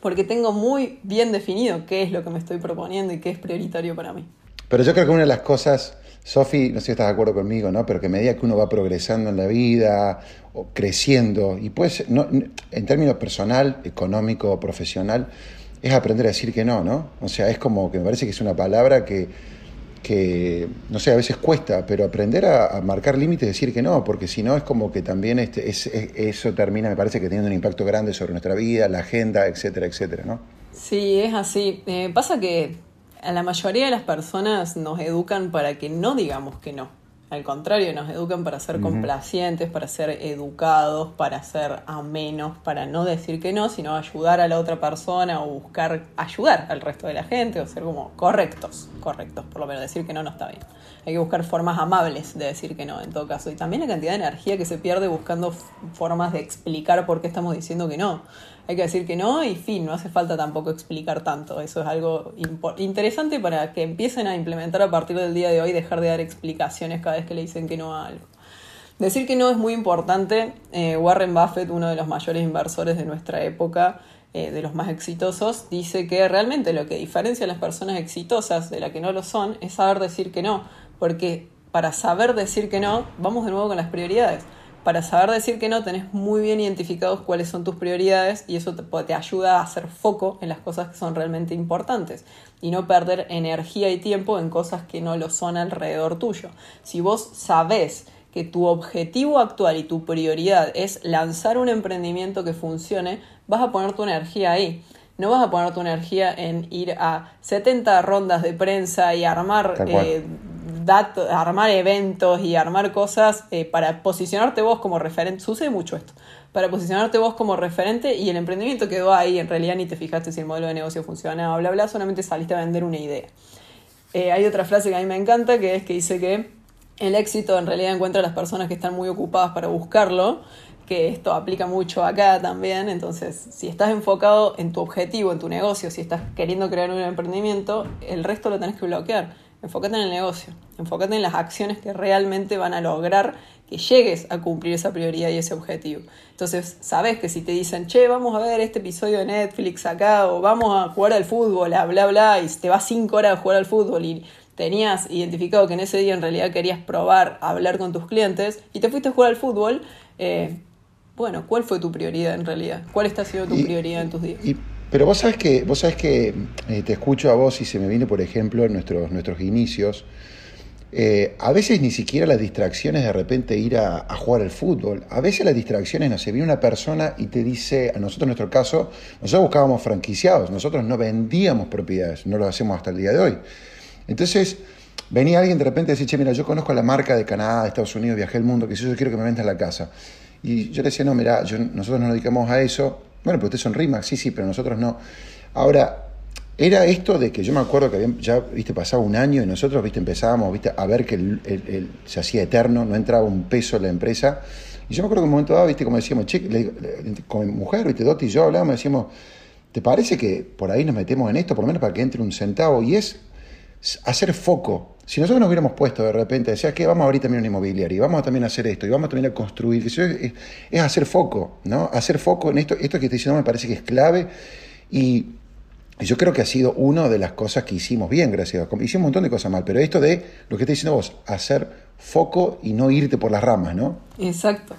S2: porque tengo muy bien definido qué es lo que me estoy proponiendo y qué es prioritario para mí.
S1: Pero yo creo que una de las cosas, Sofi, no sé si estás de acuerdo conmigo, ¿no? Pero que a medida que uno va progresando en la vida o creciendo, y pues no, en términos personal, económico, profesional, es aprender a decir que no, ¿no? O sea, es como que me parece que es una palabra que que, no sé, a veces cuesta, pero aprender a, marcar límites decir que no, porque si no es como que también este, es, eso termina, me parece que teniendo un impacto grande sobre nuestra vida, la agenda, etcétera, etcétera, ¿no?
S2: Sí, es así. Eh, pasa que a la mayoría de las personas nos educan para que no digamos que no. Al contrario, nos educan para ser complacientes, para ser educados, para ser amenos, para no decir que no, sino ayudar a la otra persona o buscar ayudar al resto de la gente o ser como correctos, correctos, por lo menos decir que no no está bien. Hay que buscar formas amables de decir que no, en todo caso. Y también la cantidad de energía que se pierde buscando formas de explicar por qué estamos diciendo que no hay que decir que no y fin, no hace falta tampoco explicar tanto. Eso es algo interesante para que empiecen a implementar a partir del día de hoy, dejar de dar explicaciones cada vez que le dicen que no a algo. Decir que no es muy importante. Eh, Warren Buffett, uno de los mayores inversores de nuestra época, eh, de los más exitosos, dice que realmente lo que diferencia a las personas exitosas de las que no lo son es saber decir que no. Porque para saber decir que no, vamos de nuevo con las prioridades para saber decir que no tenés muy bien identificados cuáles son tus prioridades y eso te, ayuda a hacer foco en las cosas que son realmente importantes y no perder energía y tiempo en cosas que no lo son alrededor tuyo. Si vos sabés que tu objetivo actual y tu prioridad es lanzar un emprendimiento que funcione, vas a poner tu energía ahí. No vas a poner tu energía en ir a 70 rondas de prensa y armar armar eventos y armar cosas eh, para posicionarte vos como referente. Sucede mucho esto. Para posicionarte vos como referente y el emprendimiento quedó ahí. En realidad ni te fijaste si el modelo de negocio funciona, bla, bla, solamente saliste a vender una idea. Eh, hay otra frase que a mí me encanta que es que dice que el éxito en realidad encuentra a las personas que están muy ocupadas para buscarlo que esto aplica mucho acá también, entonces si estás enfocado en tu objetivo, en tu negocio, si estás queriendo crear un emprendimiento, el resto lo tenés que bloquear enfócate en el negocio, enfócate en las acciones que realmente van a lograr que llegues a cumplir esa prioridad y ese objetivo. Entonces, sabes que si te dicen, che, vamos a ver este episodio de Netflix acá, o vamos a jugar al fútbol, bla, bla, bla, y te vas cinco horas a jugar al fútbol y tenías identificado que en ese día en realidad querías probar hablar con tus clientes y te fuiste a jugar al fútbol, eh, bueno, ¿cuál fue tu prioridad en realidad? ¿Cuál está siendo tu prioridad en tus días?
S1: pero vos sabes que, vos sabes que eh, te escucho a vos y se me viene, por ejemplo, en nuestros, nuestros inicios. Eh, a veces ni siquiera las distracciones de repente ir a, jugar al fútbol. A veces las distracciones, no sé, viene una persona y te dice, a nosotros en nuestro caso, nosotros buscábamos franquiciados, nosotros no vendíamos propiedades, no lo hacemos hasta el día de hoy. Entonces, venía alguien de repente y decía, che, mira, yo conozco la marca de Canadá, de Estados Unidos, viajé el mundo, que si yo quiero que me vendas la casa. Y yo le decía, no, mira, nosotros nos dedicamos a eso. Bueno, pero ustedes son RIMAX, sí, sí, pero nosotros no. Ahora, era esto de que yo me acuerdo que ya, viste, pasaba un año y nosotros, viste, empezábamos, viste, a ver que se hacía eterno, no entraba un peso en la empresa. Y yo me acuerdo que en un momento dado, viste, como decíamos, che, con mi mujer, viste, Doti y yo hablábamos, decíamos, ¿te parece que por ahí nos metemos en esto, por lo menos para que entre un centavo? Y es hacer foco. Si nosotros nos hubiéramos puesto de repente, decía que vamos a abrir también una inmobiliaria y vamos también a hacer esto y vamos también a construir, es, es, hacer foco, ¿no? Hacer foco en esto, esto que estoy diciendo me parece que es clave y, yo creo que ha sido una de las cosas que hicimos bien, gracias a Dios. Hicimos un montón de cosas mal, pero esto de lo que estoy diciendo vos, hacer foco y no irte por las ramas, ¿no?
S2: Exacto.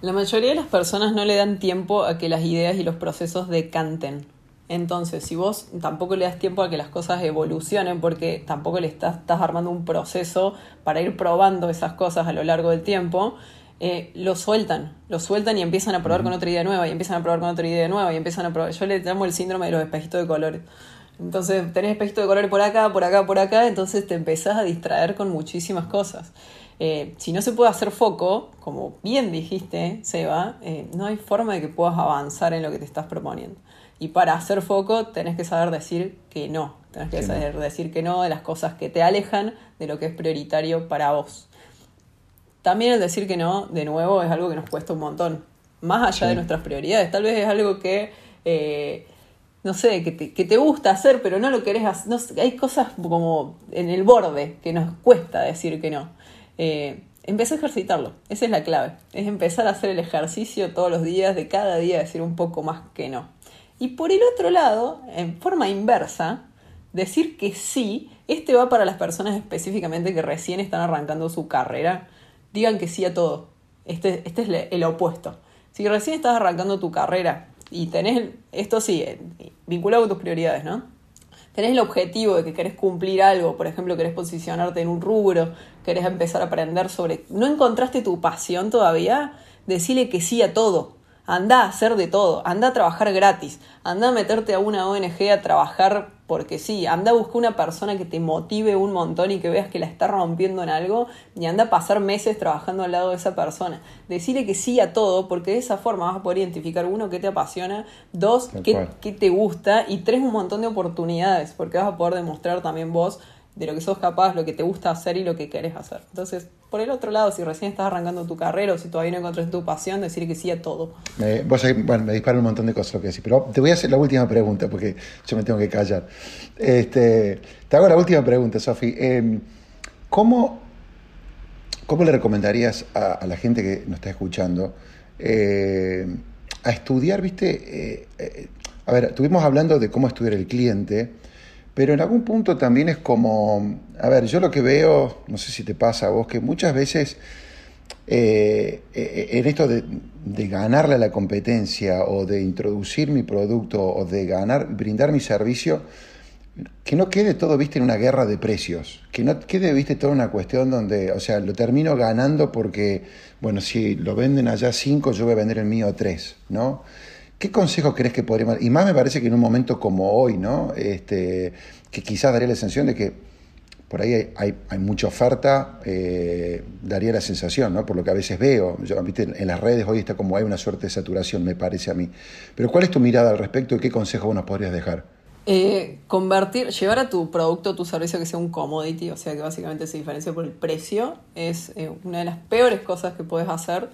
S2: La mayoría de las personas no le dan tiempo a que las ideas y los procesos decanten. Entonces, si vos tampoco le das tiempo a que las cosas evolucionen, porque tampoco le estás, estás armando un proceso para ir probando esas cosas a lo largo del tiempo, eh, lo sueltan, lo sueltan y empiezan a probar con otra idea nueva, y empiezan a probar con otra idea nueva, y empiezan a probar. Yo le llamo el síndrome de los espejitos de colores. Entonces, tenés espejitos de colores por acá, por acá, por acá, entonces te empezás a distraer con muchísimas cosas. Eh, si no se puede hacer foco, como bien dijiste, Seba, eh, no hay forma de que puedas avanzar en lo que te estás proponiendo. Y para hacer foco tenés que saber decir que no. Tenés que, saber decir que no de las cosas que te alejan de lo que es prioritario para vos. También el decir que no, de nuevo, es algo que nos cuesta un montón. Más allá de nuestras prioridades. Tal vez es algo que, eh, no sé, que te, gusta hacer, pero no lo querés hacer. hay cosas como en el borde que nos cuesta decir que no. Eh, a ejercitarlo, esa es la clave. Es empezar a hacer el ejercicio todos los días, de cada día decir un poco más que no. Y por el otro lado, en forma inversa, decir que sí, este va para las personas específicamente que recién están arrancando su carrera, digan que sí a todo. Este, este es el opuesto. Si recién estás arrancando tu carrera y tenés, esto sí, eh, vinculado con tus prioridades, ¿no? Tenés el objetivo de que querés cumplir algo, por ejemplo, querés posicionarte en un rubro, querés empezar a aprender sobre... ¿No encontraste tu pasión todavía? Decile que sí a todo Anda a hacer de todo, anda a trabajar gratis, anda a meterte a una ONG a trabajar porque sí, anda a buscar una persona que te motive un montón y que veas que la está rompiendo en algo y anda a pasar meses trabajando al lado de esa persona. Decirle que sí a todo porque de esa forma vas a poder identificar uno, qué te apasiona, dos, qué, qué te gusta y tres, un montón de oportunidades porque vas a poder demostrar también vos de lo que sos capaz, lo que te gusta hacer y lo que querés hacer. Entonces, por el otro lado, si recién estás arrancando tu carrera o si todavía no encontraste tu pasión, decir que sí a todo.
S1: bueno, me dispara un montón de cosas lo que decís, pero te voy a hacer la última pregunta porque yo me tengo que callar. Este, te hago la última pregunta, Sofi. Em, ¿cómo, le recomendarías a, la gente que nos está escuchando eh, a estudiar, viste? Eh, eh, a ver, estuvimos hablando de cómo estudiar el cliente pero en algún punto también es como, a ver, yo lo que veo, no sé si te pasa a vos, que muchas veces eh, eh, en esto de, ganarle a la competencia o de introducir mi producto o de ganar, brindar mi servicio, que no quede todo, viste, en una guerra de precios, que no quede, viste, toda una cuestión donde, o sea, lo termino ganando porque, bueno, si lo venden allá cinco, yo voy a vender el mío tres, ¿no? ¿Qué consejo crees que podríamos.? Y más me parece que en un momento como hoy, ¿no? Este, que quizás daría la sensación de que por ahí hay, mucha oferta, eh, daría la sensación, ¿no? Por lo que a veces veo. Yo, ¿viste? En las redes hoy está como hay una suerte de saturación, me parece a mí. Pero ¿cuál es tu mirada al respecto y qué consejo nos podrías dejar?
S2: Eh, convertir, llevar a tu producto tu servicio que sea un commodity, o sea que básicamente se diferencia por el precio, es eh, una de las peores cosas que puedes hacer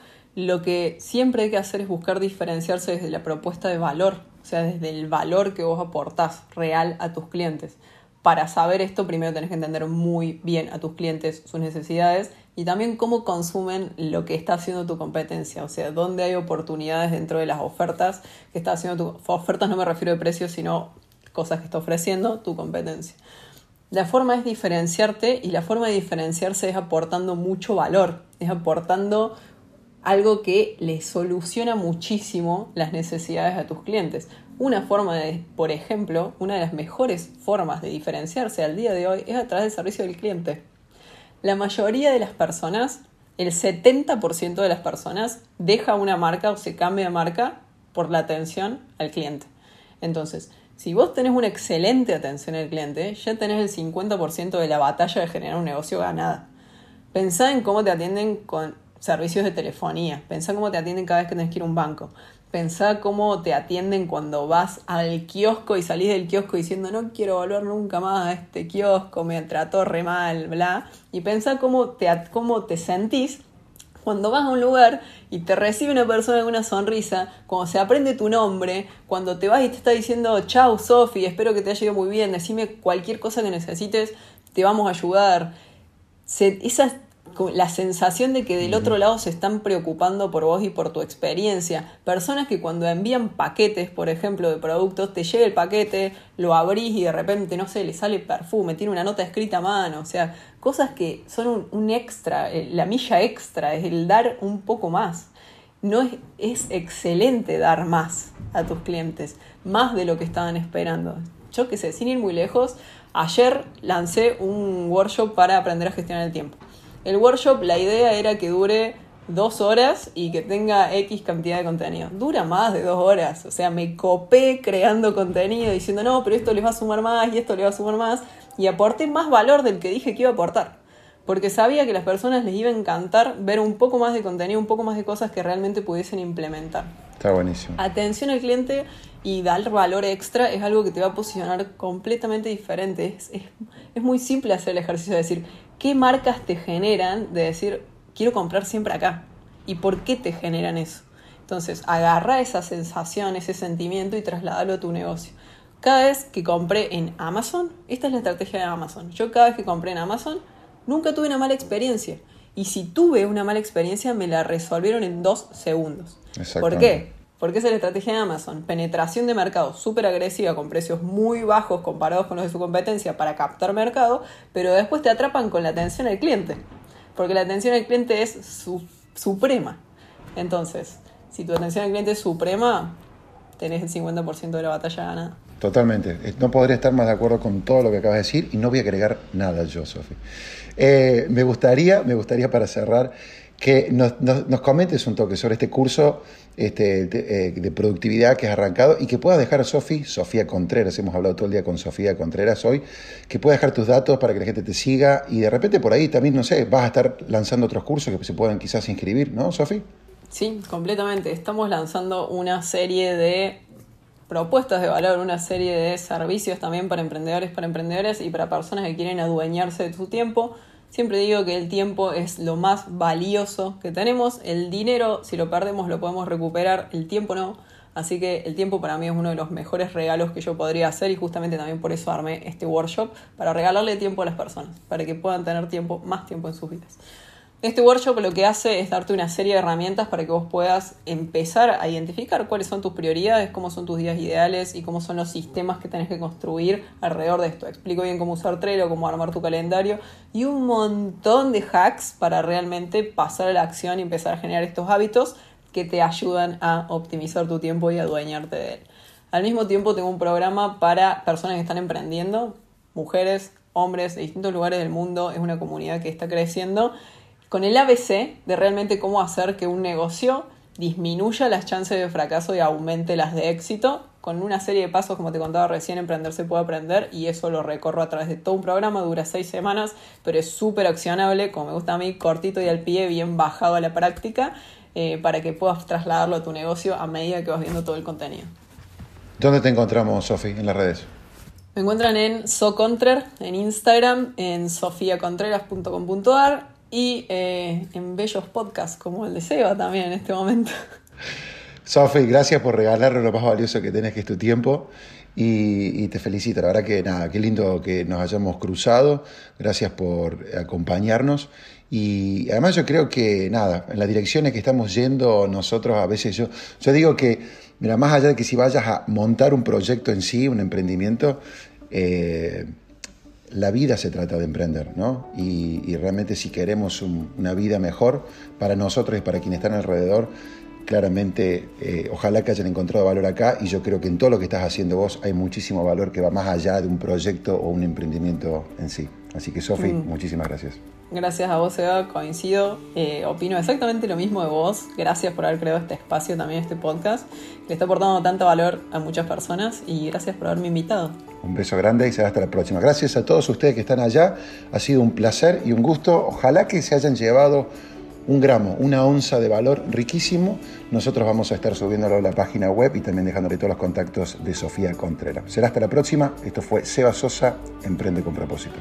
S2: lo que siempre hay que hacer es buscar diferenciarse desde la propuesta de valor, o sea, desde el valor que vos aportás real a tus clientes. para saber esto, primero tenés que entender muy bien a tus clientes, sus necesidades y también cómo consumen lo que está haciendo tu competencia, o sea, dónde hay oportunidades dentro de las ofertas que está haciendo tu ofertas no me refiero a precios, sino cosas que está ofreciendo tu competencia. La forma es diferenciarte y la forma de diferenciarse es aportando mucho valor, es aportando algo que le soluciona muchísimo las necesidades a tus clientes. Una forma de, por ejemplo, una de las mejores formas de diferenciarse al día de hoy es a través del servicio del cliente. La mayoría de las personas, el 70% de las personas, deja una marca o se cambia de marca por la atención al cliente. Entonces, si vos tenés una excelente atención al cliente, ya tenés el 50% de la batalla de generar un negocio ganada. Pensá en cómo te atienden con servicios de telefonía, pensá cómo te atienden cada vez que tenés que ir a un banco, Pensá cómo te atienden cuando vas al kiosco y salís del kiosco diciendo no quiero volver nunca más a este kiosco, me trató re mal, bla. Y pensá cómo te, cómo te sentís cuando vas a un lugar y te recibe una persona con una sonrisa, cuando se aprende tu nombre, cuando te vas y te está diciendo chau Sofi, espero que te haya ido muy bien, decime cualquier cosa que necesites, te vamos a ayudar. Esas la sensación de que del otro lado se están preocupando por vos y por tu experiencia. Personas que cuando envían paquetes, por ejemplo, de productos, te llega el paquete, lo abrís y de repente, no sé, le sale perfume, tiene una nota escrita a mano, o sea, cosas que son un, extra, eh, la milla extra, es el dar un poco más. No es, es excelente dar más a tus clientes, más de lo que estaban esperando. Yo qué sé, sin ir muy lejos, ayer lancé un workshop para aprender a gestionar el tiempo el workshop, la idea era que dure dos horas y que tenga X cantidad de contenido. Dura más de dos horas. O sea, me copé creando contenido diciendo, no, pero esto les va a sumar más y esto les va a sumar más. Y aporté más valor del que dije que iba a aportar. Porque sabía que a las personas les iba a encantar ver un poco más de contenido, un poco más de cosas que realmente pudiesen implementar.
S1: Está buenísimo.
S2: Atención al cliente y dar valor extra es algo que te va a posicionar completamente diferente. Es, muy simple hacer el ejercicio de decir, ¿qué marcas te generan de decir, quiero comprar siempre acá? ¿Y por qué te generan eso? Entonces, agarra esa sensación, ese sentimiento y trasládalo a tu negocio. Cada vez que compré en Amazon, esta es la estrategia de Amazon. Yo cada vez que compré en Amazon, nunca tuve una mala experiencia. Y si tuve una mala experiencia, me la resolvieron en dos segundos. ¿Por qué? Porque esa es la estrategia de Amazon. Penetración de mercado súper agresiva con precios muy bajos comparados con los de su competencia para captar mercado, pero después te atrapan con la atención al cliente. Porque la atención al cliente es su, suprema. Entonces, si tu atención al cliente es suprema, tenés el 50% de la batalla ganada.
S1: Totalmente. Eh, no podría estar más de acuerdo con todo lo que acabas de decir y no voy a agregar nada yo, Sofi. Eh, me, gustaría, me gustaría para cerrar que nos, comentes un toque sobre este curso este, eh, de, productividad que has arrancado y que puedas dejar a Sofi, Sofía Contreras, hemos hablado todo el día con Sofía Contreras hoy, que puedas dejar tus datos para que la gente te siga y de repente por ahí también, no sé, vas a estar lanzando otros cursos que se puedan quizás inscribir, ¿no, Sofi?
S2: Sí, completamente. Estamos lanzando una serie de propuestas de valor, una serie de servicios también para emprendedores, para emprendedores y para personas que quieren adueñarse de su tiempo Siempre digo que el tiempo es lo más valioso que tenemos. El dinero, si lo perdemos, lo podemos recuperar, el tiempo no. Así que el tiempo para mí es uno de los mejores regalos que yo podría hacer y justamente también por eso armé este workshop, para regalarle tiempo a las personas, para que puedan tener tiempo, más tiempo en sus vidas. Este workshop lo que hace es darte una serie de herramientas para que vos puedas empezar a identificar cuáles son tus prioridades, cómo son tus días ideales y cómo son los sistemas que tenés que construir alrededor de esto. Explico bien cómo usar Trello, cómo armar tu calendario y un montón de hacks para realmente pasar a la acción y empezar a generar estos hábitos que te ayudan a optimizar tu tiempo y adueñarte de él. Al mismo tiempo tengo un programa para personas que están emprendiendo, mujeres, hombres de distintos lugares del mundo, es una comunidad que está creciendo con el ABC de realmente cómo hacer que un negocio disminuya las chances de fracaso y aumente las de éxito. Con una serie de pasos, como te contaba recién, Emprender se puede aprender y eso lo recorro a través de todo un programa, dura seis semanas, pero es súper accionable, como me gusta a mí, cortito y al pie, bien bajado a la práctica, eh, para que puedas trasladarlo a tu negocio a medida que vas viendo todo el contenido.
S1: ¿Dónde te encontramos, Sofi, en las redes?
S2: Me encuentran en SoContrer, en Instagram, en sofiacontreras.com.ar y eh, en bellos podcasts como el de Seba también en este momento.
S1: Sofi, gracias por regalarnos lo más valioso que tenés, que es tu tiempo. y, te felicito. La verdad que nada, qué lindo que nos hayamos cruzado. Gracias por acompañarnos. Y además yo creo que nada, en las direcciones que estamos yendo nosotros a veces yo, yo digo que, mira, más allá de que si vayas a montar un proyecto en sí, un emprendimiento, eh, la vida se trata de emprender, ¿no? Y, realmente si queremos una vida mejor para nosotros y para quienes están alrededor, claramente eh, ojalá que hayan encontrado valor acá y yo creo que en todo lo que estás haciendo vos hay muchísimo valor que va más allá de un proyecto o un emprendimiento en sí. Así que Sofi, mm. muchísimas gracias.
S2: Gracias a vos, Eva, coincido. Eh, opino exactamente lo mismo de vos. Gracias por haber creado este espacio, también este podcast, que le está aportando tanto valor a muchas personas y gracias por haberme invitado.
S1: Un beso grande y será hasta la próxima. Gracias a todos ustedes que están allá. Ha sido un placer y un gusto. Ojalá que se hayan llevado un gramo, una onza de valor riquísimo. Nosotros vamos a estar subiéndolo a la página web y también dejándole todos los contactos de Sofía Contreras. Será hasta la próxima. Esto fue Seba Sosa, Emprende con propósito.